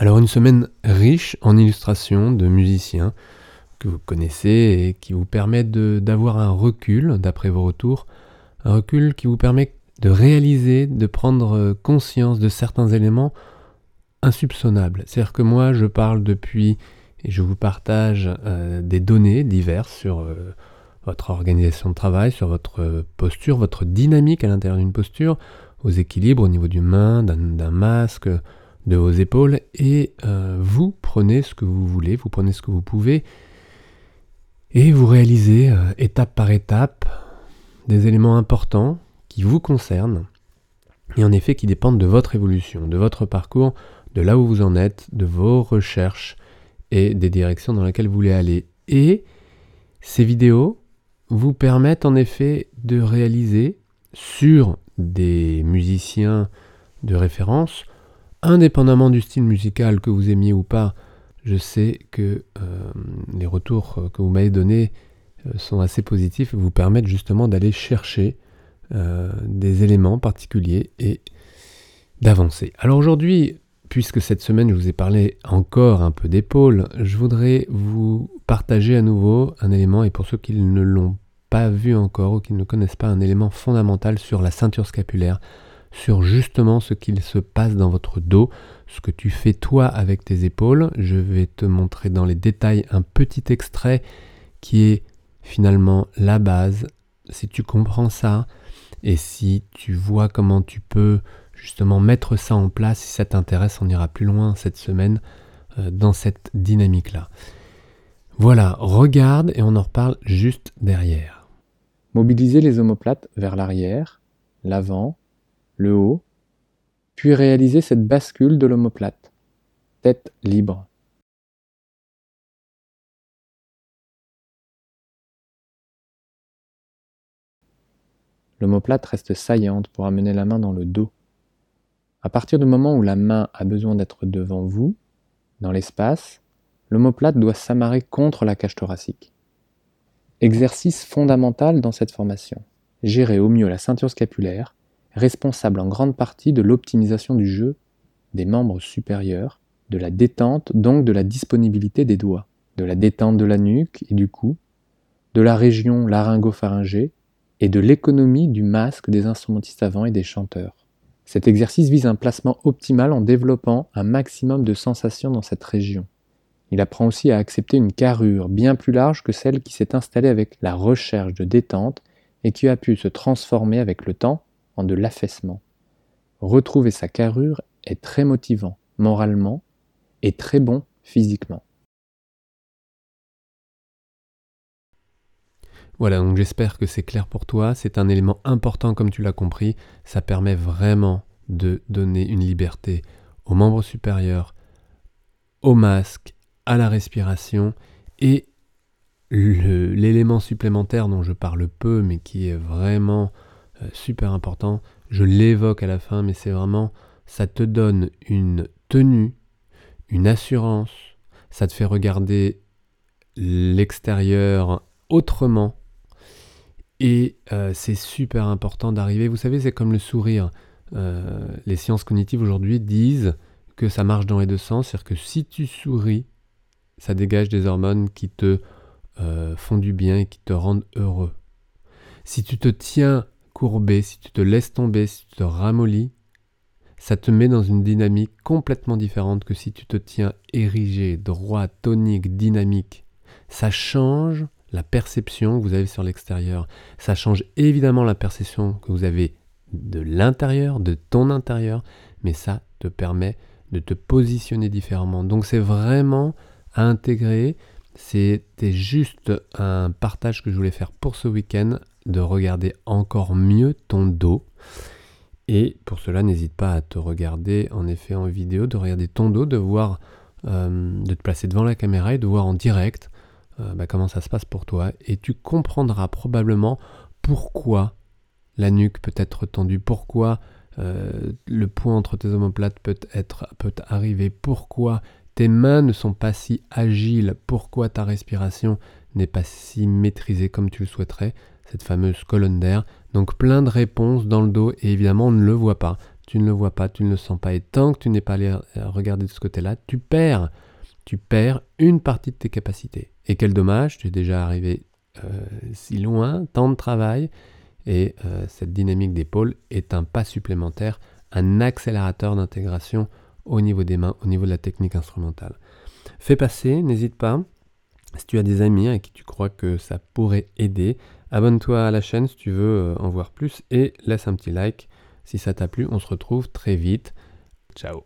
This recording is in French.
Alors une semaine riche en illustrations de musiciens que vous connaissez et qui vous permet d'avoir un recul, d'après vos retours, un recul qui vous permet de réaliser, de prendre conscience de certains éléments insoupçonnables. C'est-à-dire que moi, je parle depuis et je vous partage euh, des données diverses sur euh, votre organisation de travail, sur votre posture, votre dynamique à l'intérieur d'une posture, vos équilibres au niveau du main, d'un masque, de vos épaules et euh, vous prenez ce que vous voulez, vous prenez ce que vous pouvez et vous réalisez euh, étape par étape des éléments importants qui vous concernent et en effet qui dépendent de votre évolution, de votre parcours, de là où vous en êtes, de vos recherches et des directions dans lesquelles vous voulez aller. Et ces vidéos vous permettent en effet de réaliser sur des musiciens de référence indépendamment du style musical que vous aimiez ou pas, je sais que euh, les retours que vous m'avez donnés euh, sont assez positifs et vous permettent justement d'aller chercher euh, des éléments particuliers et d'avancer. Alors aujourd'hui, puisque cette semaine je vous ai parlé encore un peu d'épaule, je voudrais vous partager à nouveau un élément, et pour ceux qui ne l'ont pas vu encore ou qui ne connaissent pas, un élément fondamental sur la ceinture scapulaire sur justement ce qu'il se passe dans votre dos, ce que tu fais toi avec tes épaules. Je vais te montrer dans les détails un petit extrait qui est finalement la base. Si tu comprends ça et si tu vois comment tu peux justement mettre ça en place, si ça t'intéresse, on ira plus loin cette semaine euh, dans cette dynamique-là. Voilà, regarde et on en reparle juste derrière. Mobiliser les omoplates vers l'arrière, l'avant, le haut, puis réaliser cette bascule de l'omoplate, tête libre. L'omoplate reste saillante pour amener la main dans le dos. À partir du moment où la main a besoin d'être devant vous, dans l'espace, l'omoplate doit s'amarrer contre la cage thoracique. Exercice fondamental dans cette formation. Gérer au mieux la ceinture scapulaire responsable en grande partie de l'optimisation du jeu des membres supérieurs, de la détente donc de la disponibilité des doigts, de la détente de la nuque et du cou, de la région laryngopharyngée et de l'économie du masque des instrumentistes avant et des chanteurs. Cet exercice vise un placement optimal en développant un maximum de sensations dans cette région. Il apprend aussi à accepter une carrure bien plus large que celle qui s'est installée avec la recherche de détente et qui a pu se transformer avec le temps de l'affaissement. Retrouver sa carrure est très motivant moralement et très bon physiquement. Voilà, donc j'espère que c'est clair pour toi. C'est un élément important comme tu l'as compris. Ça permet vraiment de donner une liberté aux membres supérieurs, au masque, à la respiration et l'élément supplémentaire dont je parle peu mais qui est vraiment euh, super important. Je l'évoque à la fin, mais c'est vraiment, ça te donne une tenue, une assurance, ça te fait regarder l'extérieur autrement. Et euh, c'est super important d'arriver, vous savez, c'est comme le sourire. Euh, les sciences cognitives aujourd'hui disent que ça marche dans les deux sens, c'est-à-dire que si tu souris, ça dégage des hormones qui te font du bien et qui te rendent heureux. Si tu te tiens courbé, si tu te laisses tomber, si tu te ramollis, ça te met dans une dynamique complètement différente que si tu te tiens érigé, droit, tonique, dynamique. Ça change la perception que vous avez sur l'extérieur. Ça change évidemment la perception que vous avez de l'intérieur, de ton intérieur, mais ça te permet de te positionner différemment. Donc c'est vraiment à intégrer. C'était juste un partage que je voulais faire pour ce week-end de regarder encore mieux ton dos. Et pour cela, n'hésite pas à te regarder en effet en vidéo, de regarder ton dos, de voir, euh, de te placer devant la caméra et de voir en direct euh, bah, comment ça se passe pour toi. Et tu comprendras probablement pourquoi la nuque peut être tendue, pourquoi euh, le point entre tes omoplates peut, être, peut arriver, pourquoi tes mains ne sont pas si agiles, pourquoi ta respiration n'est pas si maîtrisée comme tu le souhaiterais? Cette fameuse colonne d'air. Donc plein de réponses dans le dos et évidemment on ne le voit pas. tu ne le vois pas, tu ne le sens pas. Et tant que tu n'es pas allé regarder de ce côté-là, tu perds. Tu perds une partie de tes capacités. Et quel dommage, tu es déjà arrivé euh, si loin, tant de travail. Et euh, cette dynamique d'épaule est un pas supplémentaire, un accélérateur d'intégration au niveau des mains, au niveau de la technique instrumentale. Fais passer, n'hésite pas. Si tu as des amis à qui tu crois que ça pourrait aider, abonne-toi à la chaîne si tu veux euh, en voir plus et laisse un petit like si ça t'a plu. On se retrouve très vite. Ciao